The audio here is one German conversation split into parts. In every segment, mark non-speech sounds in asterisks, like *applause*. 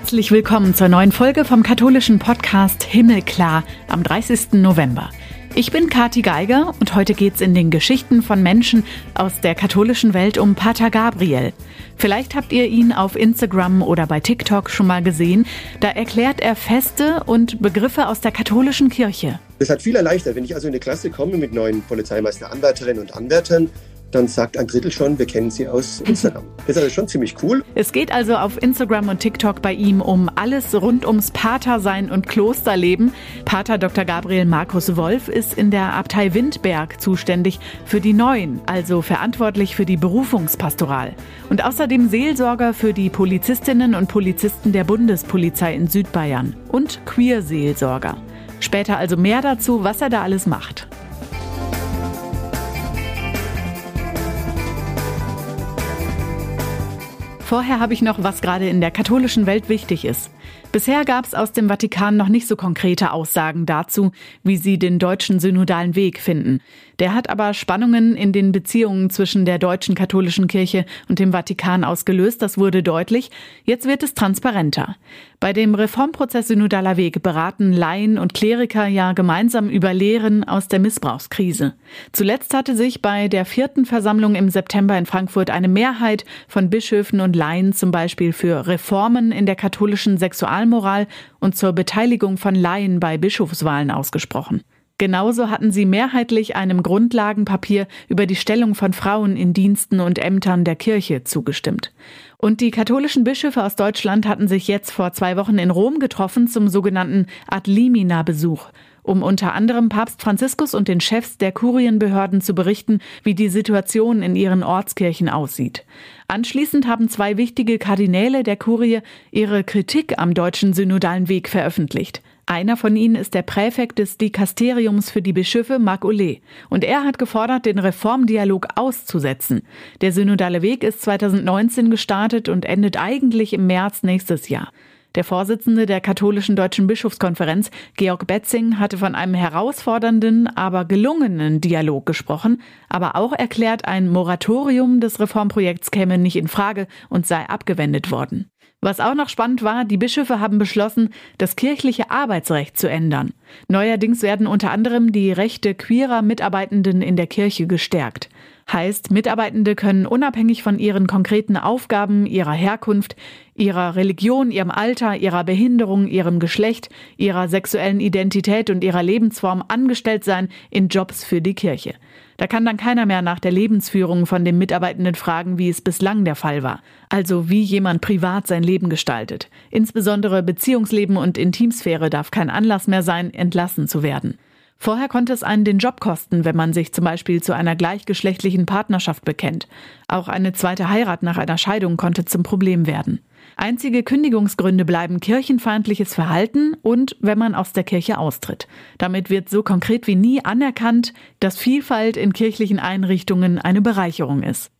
Herzlich willkommen zur neuen Folge vom katholischen Podcast Himmelklar am 30. November. Ich bin Kati Geiger und heute geht's in den Geschichten von Menschen aus der katholischen Welt um Pater Gabriel. Vielleicht habt ihr ihn auf Instagram oder bei TikTok schon mal gesehen. Da erklärt er Feste und Begriffe aus der katholischen Kirche. Das hat viel erleichtert. Wenn ich also in eine Klasse komme mit neuen Polizeimeister-Anwärterinnen und Anwärtern, dann sagt ein Drittel schon, wir kennen sie aus Instagram. *laughs* Das ist also schon ziemlich cool. Es geht also auf Instagram und TikTok bei ihm um alles rund ums Patersein und Klosterleben. Pater Dr. Gabriel Markus Wolf ist in der Abtei Windberg zuständig für die Neuen, also verantwortlich für die Berufungspastoral. Und außerdem Seelsorger für die Polizistinnen und Polizisten der Bundespolizei in Südbayern und Queer-Seelsorger. Später also mehr dazu, was er da alles macht. Vorher habe ich noch, was gerade in der katholischen Welt wichtig ist. Bisher gab es aus dem Vatikan noch nicht so konkrete Aussagen dazu, wie sie den deutschen synodalen Weg finden. Der hat aber Spannungen in den Beziehungen zwischen der deutschen katholischen Kirche und dem Vatikan ausgelöst. Das wurde deutlich. Jetzt wird es transparenter. Bei dem Reformprozess Synodaler Weg beraten Laien und Kleriker ja gemeinsam über Lehren aus der Missbrauchskrise. Zuletzt hatte sich bei der vierten Versammlung im September in Frankfurt eine Mehrheit von Bischöfen und Laien zum Beispiel für Reformen in der katholischen Sexualmoral und zur Beteiligung von Laien bei Bischofswahlen ausgesprochen. Genauso hatten sie mehrheitlich einem Grundlagenpapier über die Stellung von Frauen in Diensten und Ämtern der Kirche zugestimmt. Und die katholischen Bischöfe aus Deutschland hatten sich jetzt vor zwei Wochen in Rom getroffen zum sogenannten Ad limina Besuch, um unter anderem Papst Franziskus und den Chefs der Kurienbehörden zu berichten, wie die Situation in ihren Ortskirchen aussieht. Anschließend haben zwei wichtige Kardinäle der Kurie ihre Kritik am deutschen synodalen Weg veröffentlicht. Einer von ihnen ist der Präfekt des Dikasteriums für die Bischöfe, Marc Ollet. Und er hat gefordert, den Reformdialog auszusetzen. Der synodale Weg ist 2019 gestartet und endet eigentlich im März nächstes Jahr. Der Vorsitzende der katholischen deutschen Bischofskonferenz, Georg Betzing, hatte von einem herausfordernden, aber gelungenen Dialog gesprochen, aber auch erklärt, ein Moratorium des Reformprojekts käme nicht in Frage und sei abgewendet worden. Was auch noch spannend war, die Bischöfe haben beschlossen, das kirchliche Arbeitsrecht zu ändern. Neuerdings werden unter anderem die Rechte queerer Mitarbeitenden in der Kirche gestärkt. Heißt, Mitarbeitende können unabhängig von ihren konkreten Aufgaben, ihrer Herkunft, ihrer Religion, ihrem Alter, ihrer Behinderung, ihrem Geschlecht, ihrer sexuellen Identität und ihrer Lebensform angestellt sein in Jobs für die Kirche. Da kann dann keiner mehr nach der Lebensführung von dem Mitarbeitenden fragen, wie es bislang der Fall war. Also wie jemand privat sein Leben gestaltet. Insbesondere Beziehungsleben und Intimsphäre darf kein Anlass mehr sein, entlassen zu werden. Vorher konnte es einen den Job kosten, wenn man sich zum Beispiel zu einer gleichgeschlechtlichen Partnerschaft bekennt. Auch eine zweite Heirat nach einer Scheidung konnte zum Problem werden. Einzige Kündigungsgründe bleiben kirchenfeindliches Verhalten und wenn man aus der Kirche austritt. Damit wird so konkret wie nie anerkannt, dass Vielfalt in kirchlichen Einrichtungen eine Bereicherung ist.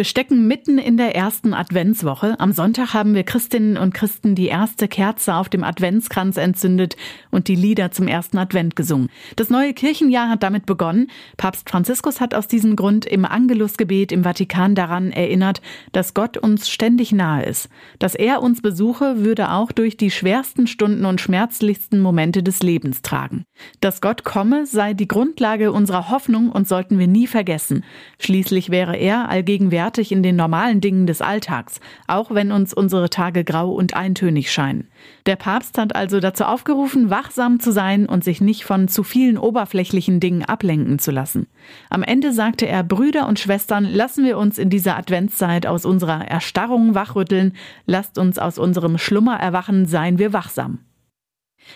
Wir stecken mitten in der ersten Adventswoche. Am Sonntag haben wir Christinnen und Christen die erste Kerze auf dem Adventskranz entzündet und die Lieder zum ersten Advent gesungen. Das neue Kirchenjahr hat damit begonnen. Papst Franziskus hat aus diesem Grund im Angelusgebet im Vatikan daran erinnert, dass Gott uns ständig nahe ist. Dass er uns besuche, würde auch durch die schwersten Stunden und schmerzlichsten Momente des Lebens tragen. Dass Gott komme, sei die Grundlage unserer Hoffnung und sollten wir nie vergessen. Schließlich wäre er allgegenwärtig fertig in den normalen Dingen des Alltags, auch wenn uns unsere Tage grau und eintönig scheinen. Der Papst hat also dazu aufgerufen, wachsam zu sein und sich nicht von zu vielen oberflächlichen Dingen ablenken zu lassen. Am Ende sagte er, Brüder und Schwestern, lassen wir uns in dieser Adventszeit aus unserer Erstarrung wachrütteln, lasst uns aus unserem Schlummer erwachen, seien wir wachsam.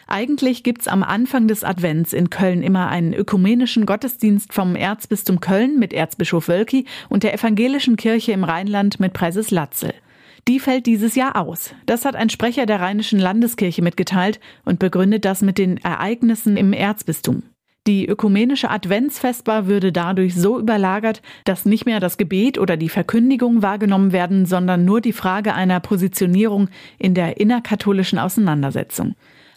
Eigentlich gibt's am Anfang des Advents in Köln immer einen ökumenischen Gottesdienst vom Erzbistum Köln mit Erzbischof Wölki und der evangelischen Kirche im Rheinland mit Präses Latzel. Die fällt dieses Jahr aus. Das hat ein Sprecher der Rheinischen Landeskirche mitgeteilt und begründet das mit den Ereignissen im Erzbistum. Die ökumenische Adventsfestbar würde dadurch so überlagert, dass nicht mehr das Gebet oder die Verkündigung wahrgenommen werden, sondern nur die Frage einer Positionierung in der innerkatholischen Auseinandersetzung.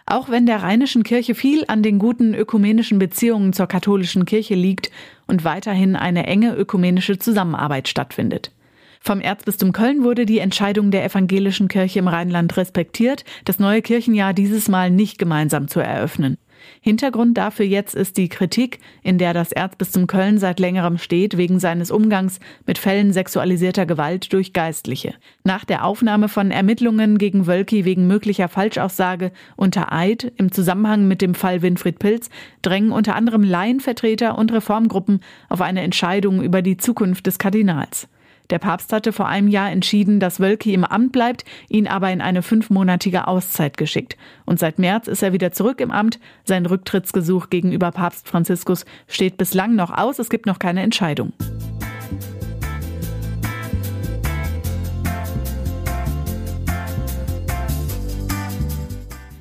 Auch wenn der Rheinischen Kirche viel an den guten ökumenischen Beziehungen zur katholischen Kirche liegt und weiterhin eine enge ökumenische Zusammenarbeit stattfindet. Vom Erzbistum Köln wurde die Entscheidung der evangelischen Kirche im Rheinland respektiert, das neue Kirchenjahr dieses Mal nicht gemeinsam zu eröffnen. Hintergrund dafür jetzt ist die Kritik, in der das Erzbistum Köln seit längerem steht, wegen seines Umgangs mit Fällen sexualisierter Gewalt durch Geistliche. Nach der Aufnahme von Ermittlungen gegen Wölki wegen möglicher Falschaussage unter Eid im Zusammenhang mit dem Fall Winfried Pilz drängen unter anderem Laienvertreter und Reformgruppen auf eine Entscheidung über die Zukunft des Kardinals. Der Papst hatte vor einem Jahr entschieden, dass Wölki im Amt bleibt, ihn aber in eine fünfmonatige Auszeit geschickt. Und seit März ist er wieder zurück im Amt. Sein Rücktrittsgesuch gegenüber Papst Franziskus steht bislang noch aus. Es gibt noch keine Entscheidung.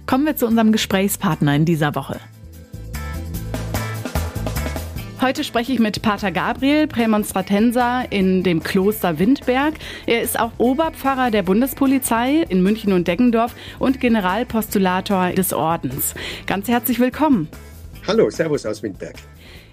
Kommen wir zu unserem Gesprächspartner in dieser Woche. Heute spreche ich mit Pater Gabriel, Prämonstratenser in dem Kloster Windberg. Er ist auch Oberpfarrer der Bundespolizei in München und Deggendorf und Generalpostulator des Ordens. Ganz herzlich willkommen. Hallo, Servus aus Windberg.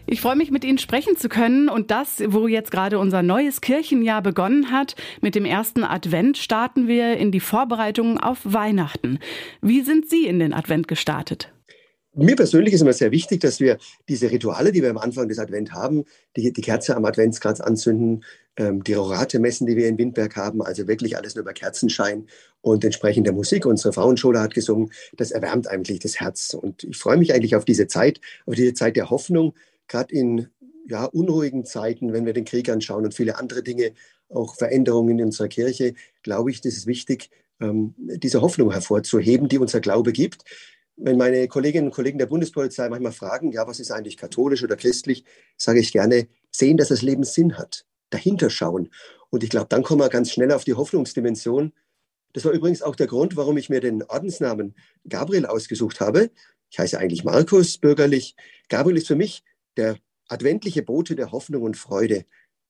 Ich freue mich, mit Ihnen sprechen zu können. Und das, wo jetzt gerade unser neues Kirchenjahr begonnen hat, mit dem ersten Advent starten wir in die Vorbereitungen auf Weihnachten. Wie sind Sie in den Advent gestartet? Mir persönlich ist immer sehr wichtig, dass wir diese Rituale, die wir am Anfang des Advent haben, die, die Kerze am Adventskranz anzünden, ähm, die Rorate messen, die wir in Windberg haben, also wirklich alles nur über Kerzenschein und entsprechend der Musik. Unsere Frauenschule hat gesungen, das erwärmt eigentlich das Herz. Und ich freue mich eigentlich auf diese Zeit, auf diese Zeit der Hoffnung, gerade in ja, unruhigen Zeiten, wenn wir den Krieg anschauen und viele andere Dinge, auch Veränderungen in unserer Kirche, glaube ich, das ist wichtig, ähm, diese Hoffnung hervorzuheben, die unser Glaube gibt wenn meine Kolleginnen und Kollegen der Bundespolizei manchmal fragen, ja, was ist eigentlich katholisch oder christlich, sage ich gerne, sehen, dass das Leben Sinn hat, dahinter schauen. Und ich glaube, dann kommen wir ganz schnell auf die Hoffnungsdimension. Das war übrigens auch der Grund, warum ich mir den Ordensnamen Gabriel ausgesucht habe. Ich heiße eigentlich Markus bürgerlich. Gabriel ist für mich der adventliche Bote der Hoffnung und Freude.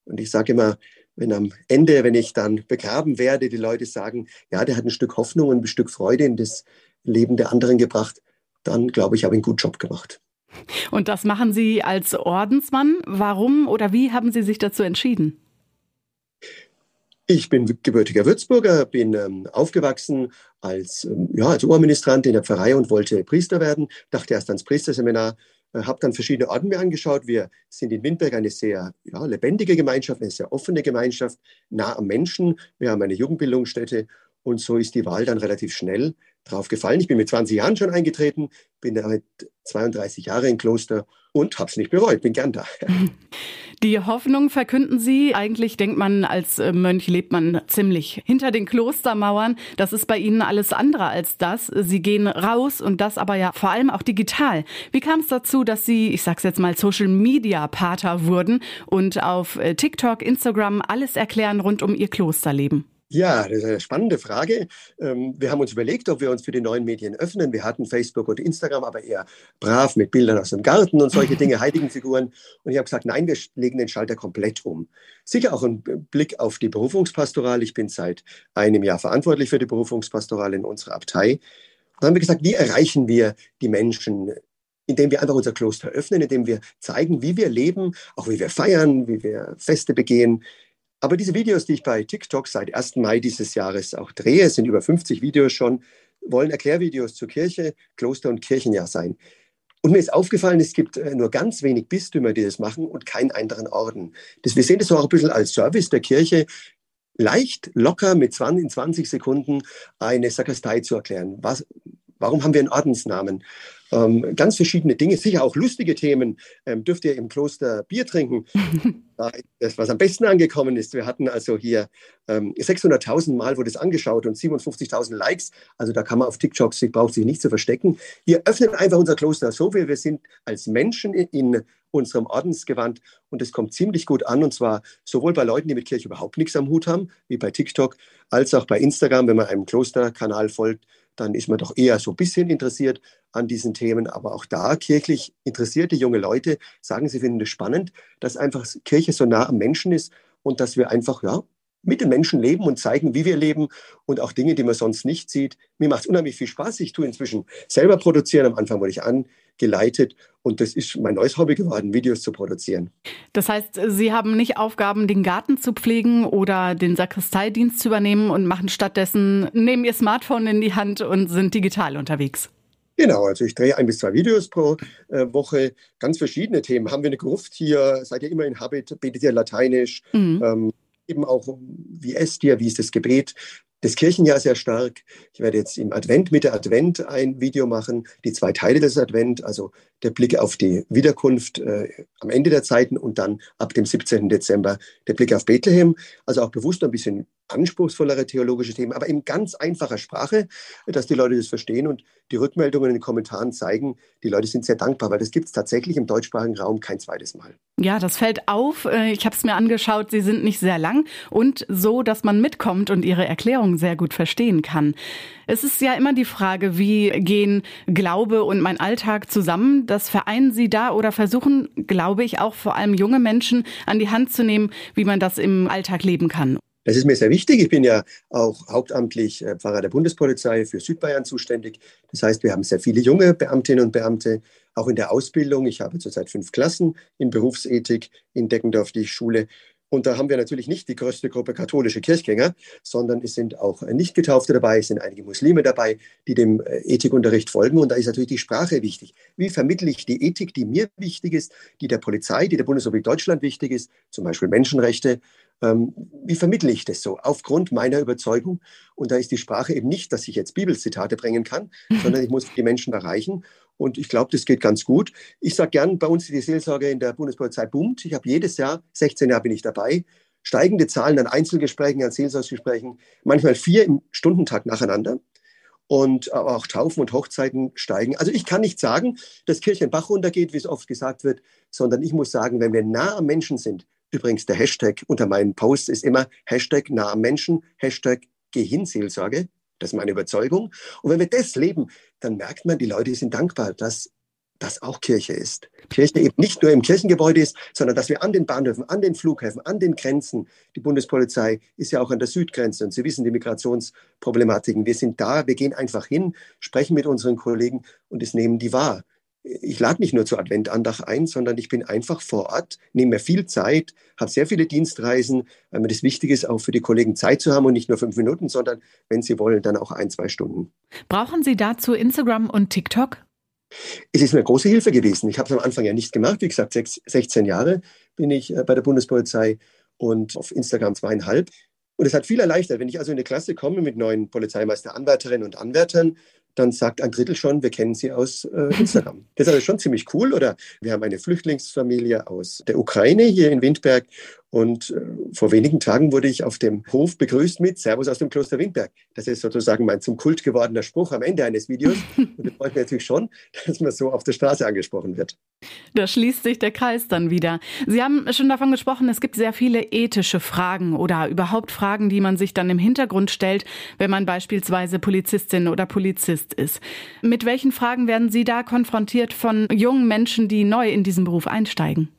Und ich sage immer, wenn am Ende, wenn ich dann begraben werde, die Leute sagen, ja, der hat ein Stück Hoffnung und ein Stück Freude in das Leben der anderen gebracht, dann glaube ich, habe ich einen guten Job gemacht. Und das machen Sie als Ordensmann. Warum oder wie haben Sie sich dazu entschieden? Ich bin gebürtiger Würzburger, bin ähm, aufgewachsen als, ähm, ja, als Oberministrant in der Pfarrei und wollte Priester werden, dachte erst ans Priesterseminar, äh, habe dann verschiedene Orden mir angeschaut. Wir sind in Windberg eine sehr ja, lebendige Gemeinschaft, eine sehr offene Gemeinschaft, nah am Menschen. Wir haben eine Jugendbildungsstätte und so ist die Wahl dann relativ schnell drauf gefallen. Ich bin mit 20 Jahren schon eingetreten, bin damit 32 Jahre im Kloster und habe es nicht bereut, bin gern da. *laughs* Die Hoffnung verkünden Sie. Eigentlich denkt man, als äh, Mönch lebt man ziemlich hinter den Klostermauern. Das ist bei Ihnen alles andere als das. Sie gehen raus und das aber ja vor allem auch digital. Wie kam es dazu, dass Sie, ich sag's jetzt mal, Social Media Pater wurden und auf äh, TikTok, Instagram alles erklären rund um Ihr Klosterleben? Ja, das ist eine spannende Frage. Ähm, wir haben uns überlegt, ob wir uns für die neuen Medien öffnen. Wir hatten Facebook und Instagram, aber eher brav mit Bildern aus dem Garten und solche Dinge, *laughs* Heiligenfiguren. Und ich habe gesagt, nein, wir legen den Schalter komplett um. Sicher auch ein Blick auf die Berufungspastoral. Ich bin seit einem Jahr verantwortlich für die Berufungspastoral in unserer Abtei. Dann haben wir gesagt, wie erreichen wir die Menschen indem wir einfach unser Kloster öffnen, indem wir zeigen, wie wir leben, auch wie wir feiern, wie wir Feste begehen, aber diese Videos, die ich bei TikTok seit 1. Mai dieses Jahres auch drehe, sind über 50 Videos schon, wollen Erklärvideos zur Kirche, Kloster und Kirchenjahr sein. Und mir ist aufgefallen, es gibt äh, nur ganz wenig Bistümer, die das machen und keinen anderen Orden. Das, wir sehen das auch ein bisschen als Service der Kirche, leicht, locker mit 20, in 20 Sekunden eine Sakristei zu erklären. Was, warum haben wir einen Ordensnamen? Ähm, ganz verschiedene Dinge, sicher auch lustige Themen. Ähm, dürft ihr im Kloster Bier trinken? *laughs* das, was am besten angekommen ist, wir hatten also hier ähm, 600.000 Mal wurde es angeschaut und 57.000 Likes. Also da kann man auf TikTok, sich braucht sich nicht zu verstecken. Wir öffnen einfach unser Kloster so, wie wir sind als Menschen in, in unserem Ordensgewand und es kommt ziemlich gut an und zwar sowohl bei Leuten, die mit Kirche überhaupt nichts am Hut haben, wie bei TikTok, als auch bei Instagram, wenn man einem Klosterkanal folgt dann ist man doch eher so ein bisschen interessiert an diesen Themen. Aber auch da kirchlich interessierte junge Leute sagen, sie finden es spannend, dass einfach Kirche so nah am Menschen ist und dass wir einfach, ja, mit den Menschen leben und zeigen, wie wir leben und auch Dinge, die man sonst nicht sieht. Mir macht es unheimlich viel Spaß. Ich tue inzwischen selber produzieren. Am Anfang wurde ich an, geleitet. Und das ist mein neues Hobby geworden, Videos zu produzieren. Das heißt, Sie haben nicht Aufgaben, den Garten zu pflegen oder den Sakristeidienst zu übernehmen und machen stattdessen, nehmen Ihr Smartphone in die Hand und sind digital unterwegs. Genau, also ich drehe ein bis zwei Videos pro äh, Woche, ganz verschiedene Themen. Haben wir eine Gruft hier, seid ihr immer in Habit, betet ihr Lateinisch, mhm. ähm, eben auch, wie esst ihr, wie ist das Gebet, das Kirchenjahr sehr stark. Ich werde jetzt im Advent, Mitte Advent ein Video machen, die zwei Teile des Advent, also der Blick auf die Wiederkunft äh, am Ende der Zeiten und dann ab dem 17. Dezember der Blick auf Bethlehem. Also auch bewusst ein bisschen anspruchsvollere theologische Themen, aber in ganz einfacher Sprache, dass die Leute das verstehen und die Rückmeldungen in den Kommentaren zeigen, die Leute sind sehr dankbar, weil das gibt es tatsächlich im deutschsprachigen Raum kein zweites Mal. Ja, das fällt auf. Äh, ich habe es mir angeschaut, sie sind nicht sehr lang und so, dass man mitkommt und ihre Erklärungen sehr gut verstehen kann. Es ist ja immer die Frage, wie gehen Glaube und mein Alltag zusammen? Das vereinen Sie da oder versuchen, glaube ich, auch vor allem junge Menschen an die Hand zu nehmen, wie man das im Alltag leben kann? Das ist mir sehr wichtig. Ich bin ja auch hauptamtlich äh, Pfarrer der Bundespolizei für Südbayern zuständig. Das heißt, wir haben sehr viele junge Beamtinnen und Beamte, auch in der Ausbildung. Ich habe zurzeit fünf Klassen in Berufsethik in Deckendorf, die Schule. Und da haben wir natürlich nicht die größte Gruppe katholische Kirchgänger, sondern es sind auch Nichtgetaufte dabei, es sind einige Muslime dabei, die dem äh, Ethikunterricht folgen. Und da ist natürlich die Sprache wichtig. Wie vermittle ich die Ethik, die mir wichtig ist, die der Polizei, die der Bundesrepublik Deutschland wichtig ist, zum Beispiel Menschenrechte ähm, wie vermittle ich das so? Aufgrund meiner Überzeugung. Und da ist die Sprache eben nicht, dass ich jetzt Bibelzitate bringen kann, sondern ich muss die Menschen erreichen. Und ich glaube, das geht ganz gut. Ich sage gern, bei uns die Seelsorge in der Bundespolizei boomt. Ich habe jedes Jahr, 16 Jahre bin ich dabei, steigende Zahlen an Einzelgesprächen, an Seelsorgsgesprächen, manchmal vier im Stundentag nacheinander. Und aber auch Taufen und Hochzeiten steigen. Also ich kann nicht sagen, dass Kirche in Bach runtergeht, wie es oft gesagt wird, sondern ich muss sagen, wenn wir nah am Menschen sind, Übrigens, der Hashtag unter meinen Posts ist immer Hashtag nah am Menschen, Hashtag Gehinseelsorge. Das ist meine Überzeugung. Und wenn wir das leben, dann merkt man, die Leute sind dankbar, dass das auch Kirche ist. Kirche eben nicht nur im Kirchengebäude ist, sondern dass wir an den Bahnhöfen, an den Flughäfen, an den Grenzen, die Bundespolizei ist ja auch an der Südgrenze und Sie wissen die Migrationsproblematiken. Wir sind da, wir gehen einfach hin, sprechen mit unseren Kollegen und es nehmen die wahr ich lade nicht nur zur Adventandacht ein, sondern ich bin einfach vor Ort, nehme mir viel Zeit, habe sehr viele Dienstreisen, weil mir das wichtig ist, auch für die Kollegen Zeit zu haben und nicht nur fünf Minuten, sondern wenn sie wollen, dann auch ein, zwei Stunden. Brauchen Sie dazu Instagram und TikTok? Es ist eine große Hilfe gewesen. Ich habe es am Anfang ja nicht gemacht. Wie gesagt, sechs, 16 Jahre bin ich äh, bei der Bundespolizei und auf Instagram zweieinhalb. Und es hat viel erleichtert. Wenn ich also in eine Klasse komme mit neuen Polizeimeister-Anwärterinnen und Anwärtern, dann sagt ein Drittel schon, wir kennen sie aus äh, Instagram. Das ist also schon ziemlich cool. Oder wir haben eine Flüchtlingsfamilie aus der Ukraine hier in Windberg und äh, vor wenigen Tagen wurde ich auf dem Hof begrüßt mit Servus aus dem Kloster Windberg. Das ist sozusagen mein zum Kult gewordener Spruch am Ende eines Videos. *laughs* Und das freut mich natürlich schon, dass man so auf der Straße angesprochen wird. Da schließt sich der Kreis dann wieder. Sie haben schon davon gesprochen, es gibt sehr viele ethische Fragen oder überhaupt Fragen, die man sich dann im Hintergrund stellt, wenn man beispielsweise Polizistin oder Polizist ist. Mit welchen Fragen werden Sie da konfrontiert von jungen Menschen, die neu in diesen Beruf einsteigen?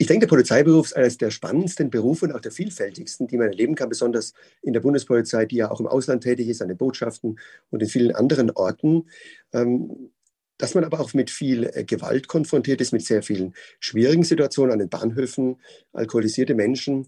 Ich denke, der Polizeiberuf ist eines der spannendsten Berufe und auch der vielfältigsten, die man erleben kann, besonders in der Bundespolizei, die ja auch im Ausland tätig ist, an den Botschaften und in vielen anderen Orten. Ähm, dass man aber auch mit viel äh, Gewalt konfrontiert ist, mit sehr vielen schwierigen Situationen an den Bahnhöfen, alkoholisierte Menschen,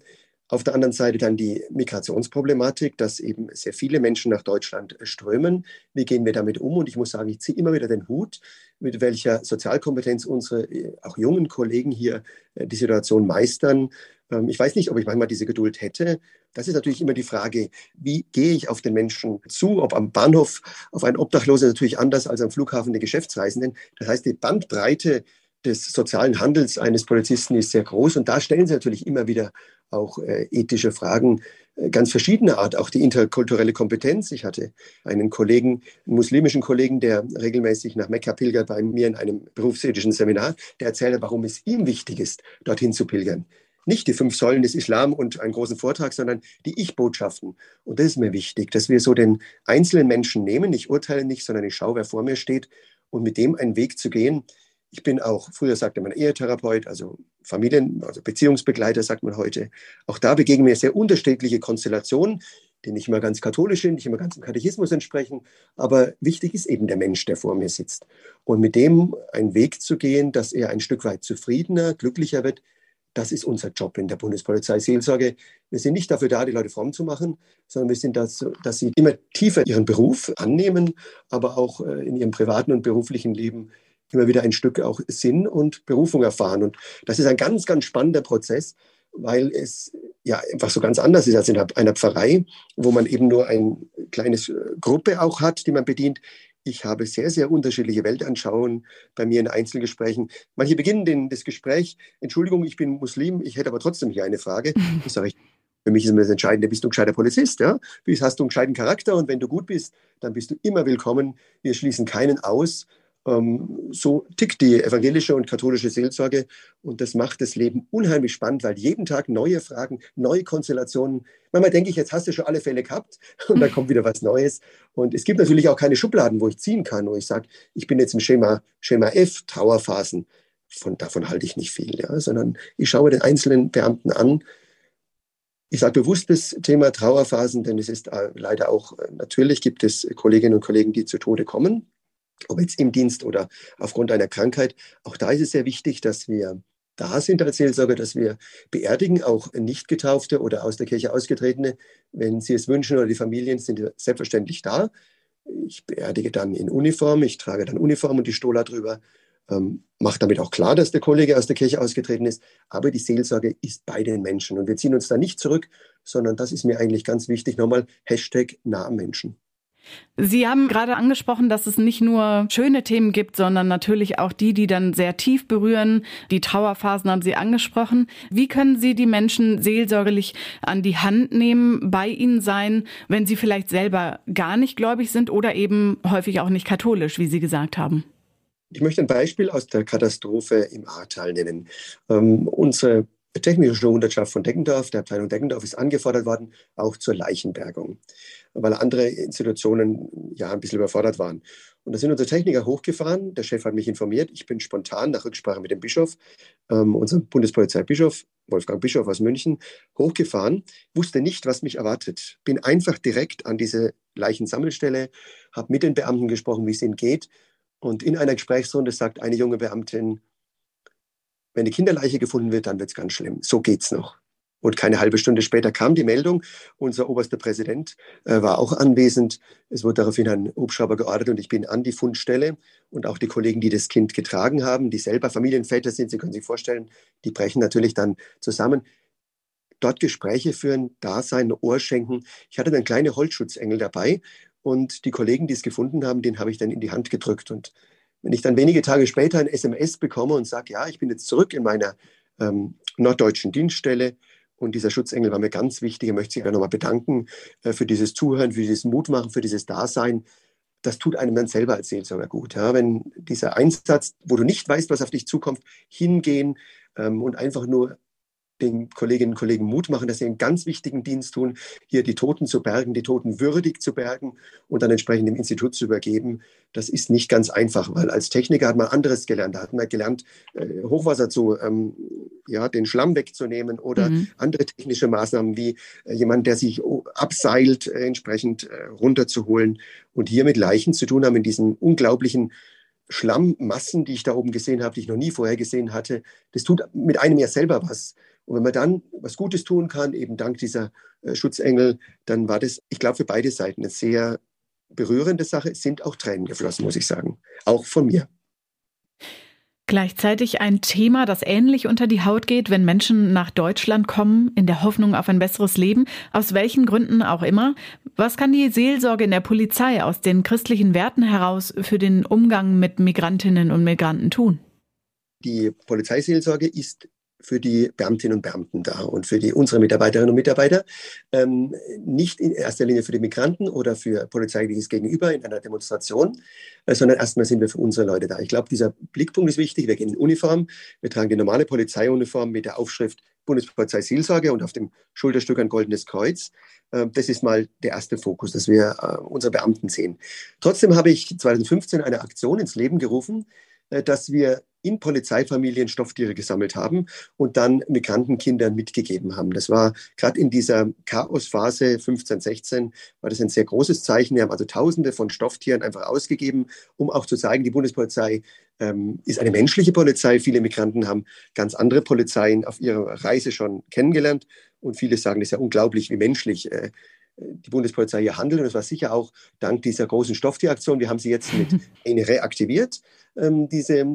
auf der anderen Seite dann die Migrationsproblematik, dass eben sehr viele Menschen nach Deutschland strömen. Wie gehen wir damit um? Und ich muss sagen, ich ziehe immer wieder den Hut, mit welcher Sozialkompetenz unsere äh, auch jungen Kollegen hier äh, die Situation meistern. Ähm, ich weiß nicht, ob ich manchmal diese Geduld hätte. Das ist natürlich immer die Frage, wie gehe ich auf den Menschen zu? Ob am Bahnhof auf einen Obdachlosen natürlich anders als am Flughafen den Geschäftsreisenden. Das heißt, die Bandbreite des sozialen Handels eines Polizisten ist sehr groß. Und da stellen sie natürlich immer wieder auch äh, ethische Fragen äh, ganz verschiedener Art, auch die interkulturelle Kompetenz. Ich hatte einen Kollegen, einen muslimischen Kollegen, der regelmäßig nach Mekka pilgert bei mir in einem berufsethischen Seminar, der erzählte, warum es ihm wichtig ist, dorthin zu pilgern. Nicht die fünf Säulen des Islam und einen großen Vortrag, sondern die Ich-Botschaften. Und das ist mir wichtig, dass wir so den einzelnen Menschen nehmen. Ich urteile nicht, sondern ich schaue, wer vor mir steht und mit dem einen Weg zu gehen, ich bin auch, früher sagte man Ehetherapeut, also Familien, also Beziehungsbegleiter sagt man heute. Auch da begegnen mir sehr unterschiedliche Konstellationen. die nicht immer ganz katholisch sind, nicht immer ganz dem Katechismus entsprechen. Aber wichtig ist eben der Mensch, der vor mir sitzt. Und mit dem einen Weg zu gehen, dass er ein Stück weit zufriedener, glücklicher wird, das ist unser Job in der Bundespolizei Seelsorge. Wir sind nicht dafür da, die Leute fromm zu machen, sondern wir sind dazu, dass sie immer tiefer ihren Beruf annehmen, aber auch äh, in ihrem privaten und beruflichen Leben immer wieder ein Stück auch Sinn und Berufung erfahren. Und das ist ein ganz, ganz spannender Prozess, weil es ja einfach so ganz anders ist als in einer Pfarrei, wo man eben nur eine kleine Gruppe auch hat, die man bedient. Ich habe sehr, sehr unterschiedliche Weltanschauungen bei mir in Einzelgesprächen. Manche beginnen den, das Gespräch, Entschuldigung, ich bin Muslim, ich hätte aber trotzdem hier eine Frage. *laughs* Ich sage, für mich ist immer das Entscheidende, bist du ein gescheiter Polizist, ja? Hast du einen gescheiten Charakter und wenn du gut bist, dann bist du immer willkommen. Wir schließen keinen aus so tickt die evangelische und katholische Seelsorge und das macht das Leben unheimlich spannend, weil jeden Tag neue Fragen, neue Konstellationen. Manchmal denke ich, jetzt hast du schon alle Fälle gehabt *laughs* und dann kommt wieder was Neues. Und es gibt natürlich auch keine Schubladen, wo ich ziehen kann, wo ich sage, ich bin jetzt im Schema, Schema F, Trauerphasen. Von, davon halte ich nicht viel, ja, sondern ich schaue den einzelnen Beamten an. Ich sage bewusst das Thema Trauerphasen, denn es ist äh, leider auch, äh, natürlich gibt es Kolleginnen und Kollegen, die zu Tode kommen ob jetzt im Dienst oder aufgrund einer Krankheit. Auch da ist es sehr wichtig, dass wir da sind als Seelsorger, dass wir beerdigen, auch nicht getaufte oder aus der Kirche ausgetretene. Wenn Sie es wünschen oder die Familien sind selbstverständlich da. Ich beerdige dann in Uniform, ich trage dann Uniform und die Stola drüber, ähm, mache damit auch klar, dass der Kollege aus der Kirche ausgetreten ist. Aber die Seelsorge ist bei den Menschen und wir ziehen uns da nicht zurück, sondern das ist mir eigentlich ganz wichtig. Nochmal Hashtag Nahmenschen. Sie haben gerade angesprochen, dass es nicht nur schöne Themen gibt, sondern natürlich auch die, die dann sehr tief berühren. Die Trauerphasen haben Sie angesprochen. Wie können Sie die Menschen seelsorgerlich an die Hand nehmen, bei ihnen sein, wenn sie vielleicht selber gar nicht gläubig sind oder eben häufig auch nicht katholisch, wie Sie gesagt haben? Ich möchte ein Beispiel aus der Katastrophe im Ahrtal nennen. Ähm, unsere Technische Schulhundertschaft von Deckendorf, der Abteilung Deckendorf, ist angefordert worden, auch zur Leichenbergung weil andere Institutionen ja ein bisschen überfordert waren. Und da sind unsere Techniker hochgefahren. Der Chef hat mich informiert. Ich bin spontan nach Rücksprache mit dem Bischof, ähm, unserem Bundespolizeibischof, Wolfgang Bischof aus München, hochgefahren, wusste nicht, was mich erwartet. Bin einfach direkt an diese Leichensammelstelle, habe mit den Beamten gesprochen, wie es ihnen geht. Und in einer Gesprächsrunde sagt eine junge Beamtin, wenn eine Kinderleiche gefunden wird, dann wird es ganz schlimm. So geht's noch. Und keine halbe Stunde später kam die Meldung, unser oberster Präsident äh, war auch anwesend. Es wurde daraufhin ein Hubschrauber geordert und ich bin an die Fundstelle und auch die Kollegen, die das Kind getragen haben, die selber Familienväter sind, Sie können sich vorstellen, die brechen natürlich dann zusammen. Dort Gespräche führen, da sein, Ohr schenken. Ich hatte dann kleine Holzschutzengel dabei und die Kollegen, die es gefunden haben, den habe ich dann in die Hand gedrückt. Und wenn ich dann wenige Tage später ein SMS bekomme und sage, ja, ich bin jetzt zurück in meiner ähm, norddeutschen Dienststelle, und dieser Schutzengel war mir ganz wichtig. Ich möchte sich nochmal bedanken äh, für dieses Zuhören, für dieses Mutmachen, für dieses Dasein. Das tut einem dann selber als Seelsorger gut. Ja? Wenn dieser Einsatz, wo du nicht weißt, was auf dich zukommt, hingehen ähm, und einfach nur den Kolleginnen und Kollegen Mut machen, dass sie einen ganz wichtigen Dienst tun, hier die Toten zu bergen, die Toten würdig zu bergen und dann entsprechend dem Institut zu übergeben. Das ist nicht ganz einfach, weil als Techniker hat man anderes gelernt. Da hat man gelernt, äh, Hochwasser zu, ähm, ja, den Schlamm wegzunehmen oder mhm. andere technische Maßnahmen wie äh, jemand, der sich abseilt, äh, entsprechend äh, runterzuholen und hier mit Leichen zu tun haben in diesen unglaublichen Schlammmassen, die ich da oben gesehen habe, die ich noch nie vorher gesehen hatte. Das tut mit einem ja selber was. Und wenn man dann was Gutes tun kann, eben dank dieser äh, Schutzengel, dann war das, ich glaube, für beide Seiten eine sehr berührende Sache. Es sind auch Tränen geflossen, muss ich sagen. Auch von mir. Gleichzeitig ein Thema, das ähnlich unter die Haut geht, wenn Menschen nach Deutschland kommen, in der Hoffnung auf ein besseres Leben, aus welchen Gründen auch immer. Was kann die Seelsorge in der Polizei aus den christlichen Werten heraus für den Umgang mit Migrantinnen und Migranten tun? Die Polizeiseelsorge ist für die Beamtinnen und Beamten da und für die, unsere Mitarbeiterinnen und Mitarbeiter. Ähm, nicht in erster Linie für die Migranten oder für polizeiliches Gegenüber in einer Demonstration, äh, sondern erstmal sind wir für unsere Leute da. Ich glaube, dieser Blickpunkt ist wichtig. Wir gehen in Uniform, wir tragen die normale Polizeiuniform mit der Aufschrift Bundespolizei Seelsorge und auf dem Schulterstück ein goldenes Kreuz. Äh, das ist mal der erste Fokus, dass wir äh, unsere Beamten sehen. Trotzdem habe ich 2015 eine Aktion ins Leben gerufen, dass wir in Polizeifamilien Stofftiere gesammelt haben und dann Migrantenkindern mitgegeben haben. Das war gerade in dieser Chaosphase 15, 16 war das ein sehr großes Zeichen. Wir haben also Tausende von Stofftieren einfach ausgegeben, um auch zu zeigen, die Bundespolizei ähm, ist eine menschliche Polizei. Viele Migranten haben ganz andere Polizeien auf ihrer Reise schon kennengelernt und viele sagen, es ist ja unglaublich, wie menschlich äh, die Bundespolizei hier handelt. Und das war sicher auch dank dieser großen Stofftieraktion. Wir haben sie jetzt mit *laughs* reaktiviert, ähm, diese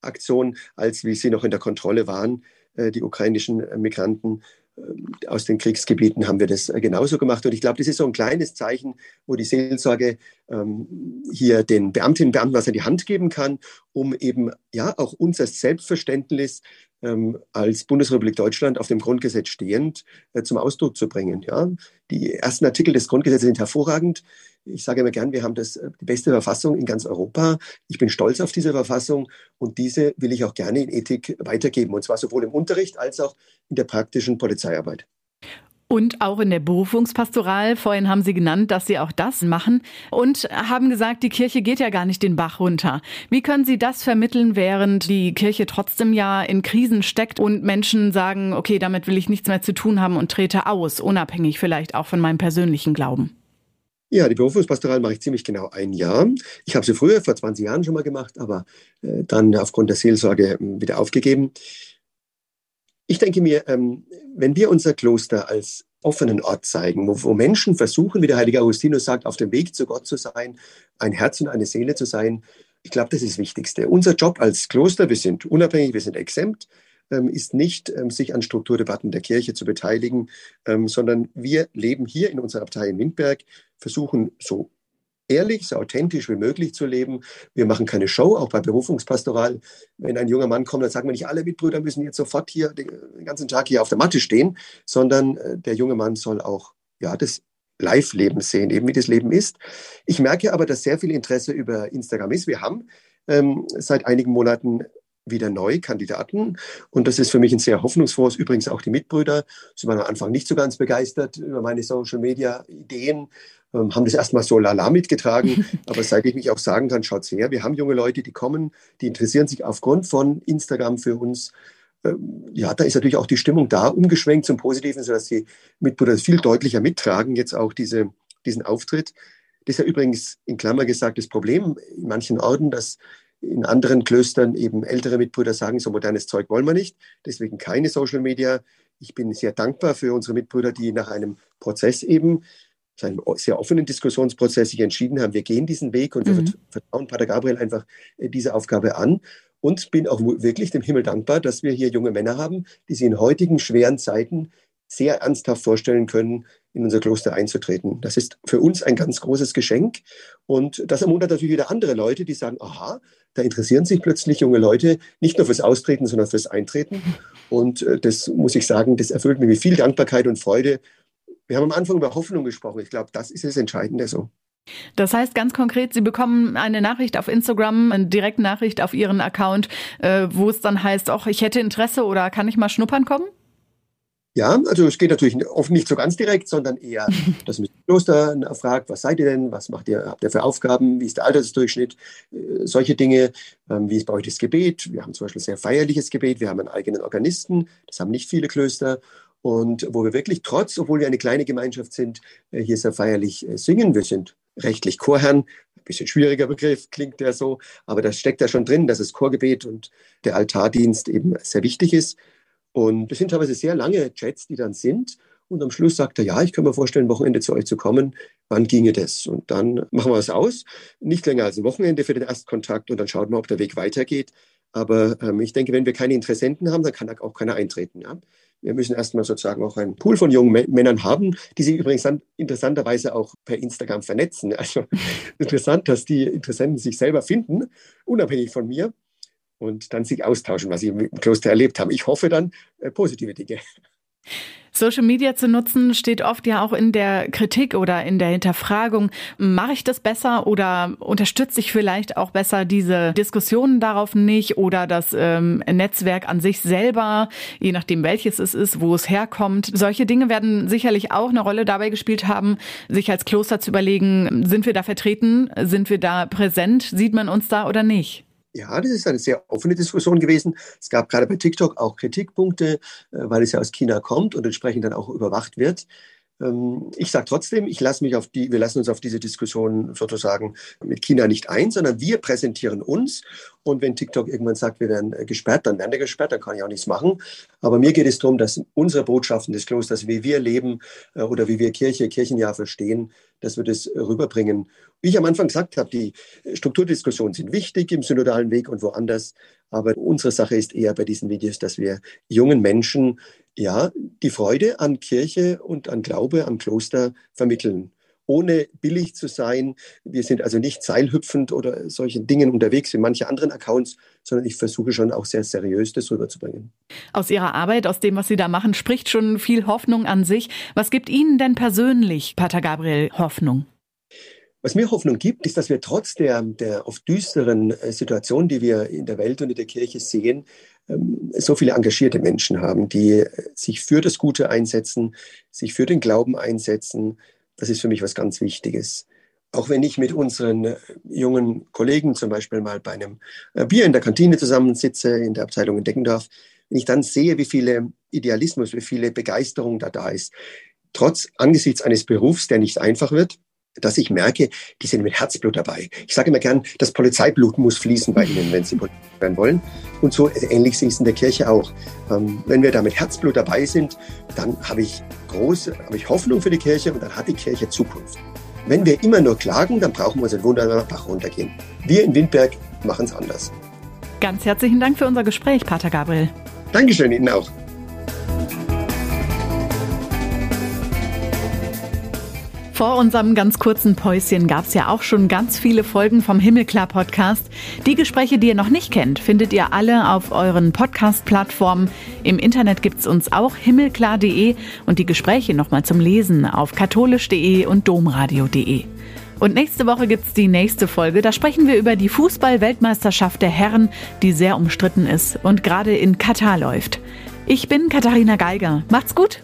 Aktion, als wie sie noch in der Kontrolle waren, äh, die ukrainischen Migranten äh, aus den Kriegsgebieten haben wir das äh, genauso gemacht. Und ich glaube, das ist so ein kleines Zeichen, wo die Seelsorge ähm, hier den Beamtinnen und Beamten was an die Hand geben kann, um eben ja auch unser Selbstverständnis als Bundesrepublik Deutschland auf dem Grundgesetz stehend äh, zum Ausdruck zu bringen. Ja? Die ersten Artikel des Grundgesetzes sind hervorragend. Ich sage immer gern, wir haben das, äh, die beste Verfassung in ganz Europa. Ich bin stolz auf diese Verfassung und diese will ich auch gerne in Ethik weitergeben, und zwar sowohl im Unterricht als auch in der praktischen Polizeiarbeit. Und auch in der Berufungspastoral, vorhin haben Sie genannt, dass Sie auch das machen und haben gesagt, die Kirche geht ja gar nicht den Bach runter. Wie können Sie das vermitteln, während die Kirche trotzdem ja in Krisen steckt und Menschen sagen, okay, damit will ich nichts mehr zu tun haben und trete aus, unabhängig vielleicht auch von meinem persönlichen Glauben? Ja, die Berufungspastoral mache ich ziemlich genau ein Jahr. Ich habe sie früher, vor 20 Jahren schon mal gemacht, aber äh, dann aufgrund der Seelsorge äh, wieder aufgegeben. Ich denke mir, ähm, wenn wir unser Kloster als offenen Ort zeigen, wo, Menschen versuchen, wie der heilige Augustinus sagt, auf dem Weg zu Gott zu sein, ein Herz und eine Seele zu sein, ich glaube, das ist das Wichtigste. Unser Job als Kloster, wir sind unabhängig, wir sind exempt, ähm, ist nicht, ähm, sich an Strukturdebatten der Kirche zu beteiligen, sondern wir leben hier in unserer Abtei in Windberg, versuchen so ehrlich, so authentisch wie möglich zu leben. Wir machen keine Show, auch bei Berufungspastoral. Wenn ein junger Mann kommt, dann sagen wir nicht, alle Mitbrüder müssen jetzt sofort hier den ganzen Tag hier auf der Matte stehen, sondern äh, der junge Mann soll auch ja, das Live-Leben sehen, eben wie das Leben ist. Ich merke aber, dass sehr viel Interesse über Instagram ist. Wir haben ähm, seit einigen Monaten wieder neu Kandidaten. Und das ist für mich ein sehr hoffnungsvolles. Übrigens auch die Mitbrüder. Sie waren am Anfang nicht so ganz begeistert über meine Social Media Ideen, ähm, haben das erstmal so lala mitgetragen. *laughs* Aber seit ich mich auch sagen kann, schaut's her, wir haben junge Leute, die kommen, die interessieren sich aufgrund von Instagram für uns. Ähm, ja, da ist natürlich auch die Stimmung da, umgeschwenkt zum Positiven, sodass die Mitbrüder viel deutlicher mittragen, jetzt auch diese, diesen Auftritt. Das ist ja übrigens in Klammer gesagt das Problem in manchen Orten, dass in anderen Klöstern eben ältere Mitbrüder sagen, so modernes Zeug wollen wir nicht, deswegen keine Social Media. Ich bin sehr dankbar für unsere Mitbrüder, die nach einem Prozess eben, einem sehr offenen Diskussionsprozess sich entschieden haben, wir gehen diesen Weg und wir mhm. vertrauen Pater Gabriel einfach äh, diese Aufgabe an. Und bin auch wirklich dem Himmel dankbar, dass wir hier junge Männer haben, die sich in heutigen schweren Zeiten sehr ernsthaft vorstellen können, in unser Kloster einzutreten. Das ist für uns ein ganz großes Geschenk. Und das ermuntert natürlich wieder andere Leute, die sagen, aha, da interessieren sich plötzlich junge Leute nicht nur fürs Austreten, sondern fürs Eintreten. Und äh, das muss ich sagen, das erfüllt mich mit viel Dankbarkeit und Freude. Wir haben am Anfang über Hoffnung gesprochen. Ich glaube, das ist das Entscheidende so. Das heißt ganz konkret, Sie bekommen eine Nachricht auf Instagram, eine Direktnachricht auf Ihren Account, äh, wo es dann heißt, ach, ich hätte Interesse oder kann ich mal schnuppern kommen? Ja, also es geht natürlich oft nicht so ganz direkt, sondern eher, *laughs* dass man das Kloster fragt, was seid ihr denn, was macht ihr, habt ihr für Aufgaben, wie ist der Altersdurchschnitt, äh, solche Dinge, ähm, wie ist bei euch das Gebet. Wir haben zum Beispiel sehr feierliches Gebet, wir haben einen eigenen Organisten, das haben nicht viele Klöster. Und wo wir wirklich trotz, obwohl wir eine kleine Gemeinschaft sind, äh, hier sehr feierlich äh, singen. Wir sind rechtlich Chorherren, ein bisschen schwieriger Begriff klingt der so, aber das steckt da schon drin, dass das Chorgebet und der Altardienst eben sehr wichtig ist. Und das sind teilweise sehr lange Chats, die dann sind. Und am Schluss sagt er, ja, ich kann mir vorstellen, Wochenende zu euch zu kommen. Wann ginge das? Und dann machen wir es aus. Nicht länger als Wochenende für den Erstkontakt und dann schaut man, ob der Weg weitergeht. Aber ähm, ich denke, wenn wir keine Interessenten haben, dann kann auch keiner eintreten. Ja? Wir müssen erstmal sozusagen auch einen Pool von jungen Männern haben, die sich übrigens dann interessanterweise auch per Instagram vernetzen. Also *laughs* interessant, dass die Interessenten sich selber finden, unabhängig von mir und dann sich austauschen, was sie im Kloster erlebt haben. Ich hoffe dann äh, positive Dinge. Social Media zu nutzen steht oft ja auch in der Kritik oder in der Hinterfragung. Mache ich das besser oder unterstütze ich vielleicht auch besser diese Diskussionen darauf nicht oder das ähm, Netzwerk an sich selber, je nachdem welches es ist, wo es herkommt. Solche Dinge werden sicherlich auch eine Rolle dabei gespielt haben, sich als Kloster zu überlegen, sind wir da vertreten, sind wir da präsent, sieht man uns da oder nicht? Ja, das ist eine sehr offene Diskussion gewesen. Es gab gerade bei TikTok auch Kritikpunkte, äh, weil es ja aus China kommt und entsprechend dann auch überwacht wird. Ähm, ich sage trotzdem, ich lasse mich auf die, wir lassen uns auf diese Diskussion sozusagen mit China nicht ein, sondern wir präsentieren uns. Und wenn TikTok irgendwann sagt, wir werden äh, gesperrt, dann werden wir gesperrt, dann kann ich auch nichts machen. Aber mir geht es darum, dass unsere Botschaften des Klosters, wie wir leben äh, oder wie wir Kirche, Kirchenjahr verstehen, dass wir das rüberbringen. Wie ich am Anfang gesagt habe, die Strukturdiskussionen sind wichtig im synodalen Weg und woanders. Aber unsere Sache ist eher bei diesen Videos, dass wir jungen Menschen ja die Freude an Kirche und an Glaube, am Kloster vermitteln ohne billig zu sein. Wir sind also nicht seilhüpfend oder solchen Dingen unterwegs wie manche anderen Accounts, sondern ich versuche schon auch sehr seriös das rüberzubringen. Aus Ihrer Arbeit, aus dem, was Sie da machen, spricht schon viel Hoffnung an sich. Was gibt Ihnen denn persönlich, Pater Gabriel, Hoffnung? Was mir Hoffnung gibt, ist, dass wir trotz der, der oft düsteren äh, Situation, die wir in der Welt und in der Kirche sehen, ähm, so viele engagierte Menschen haben, die äh, sich für das Gute einsetzen, sich für den Glauben einsetzen. Das ist für mich was ganz Wichtiges. Auch wenn ich mit unseren äh, jungen Kollegen zum Beispiel mal bei einem Bier in der Kantine zusammensitze, in der Abteilung in Deckendorf, wenn ich dann sehe, wie viele Idealismus, wie viele Begeisterung da da ist, trotz angesichts eines Berufs, der nicht einfach wird, dass ich merke, die sind mit Herzblut dabei. Ich sage immer gern, das Polizeiblut muss fließen bei ihnen, wenn sie Polizei werden wollen. Und so ähnlich ist es in der Kirche auch. Ähm, wenn wir da mit Herzblut dabei sind, dann habe ich große, habe ich Hoffnung für die Kirche und dann hat die Kirche Zukunft. Wenn wir immer nur klagen, dann brauchen wir uns ein wunderbarer Bach runtergehen. Wir in Windberg machen es anders. Ganz herzlichen Dank für unser Gespräch, Pater Gabriel. Dankeschön Ihnen auch. Vor unserem ganz kurzen Päuschen gab es ja auch schon ganz viele Folgen vom Himmelklar Podcast. Die Gespräche, die ihr noch nicht kennt, findet ihr alle auf euren Podcast-Plattformen. Im Internet gibt es uns auch himmelklar.de und die Gespräche nochmal zum Lesen auf katholisch.de und domradio.de. Und nächste Woche gibt es die nächste Folge. Da sprechen wir über die Fußball-Weltmeisterschaft der Herren, die sehr umstritten ist und gerade in Katar läuft. Ich bin Katharina Geiger. Macht's gut!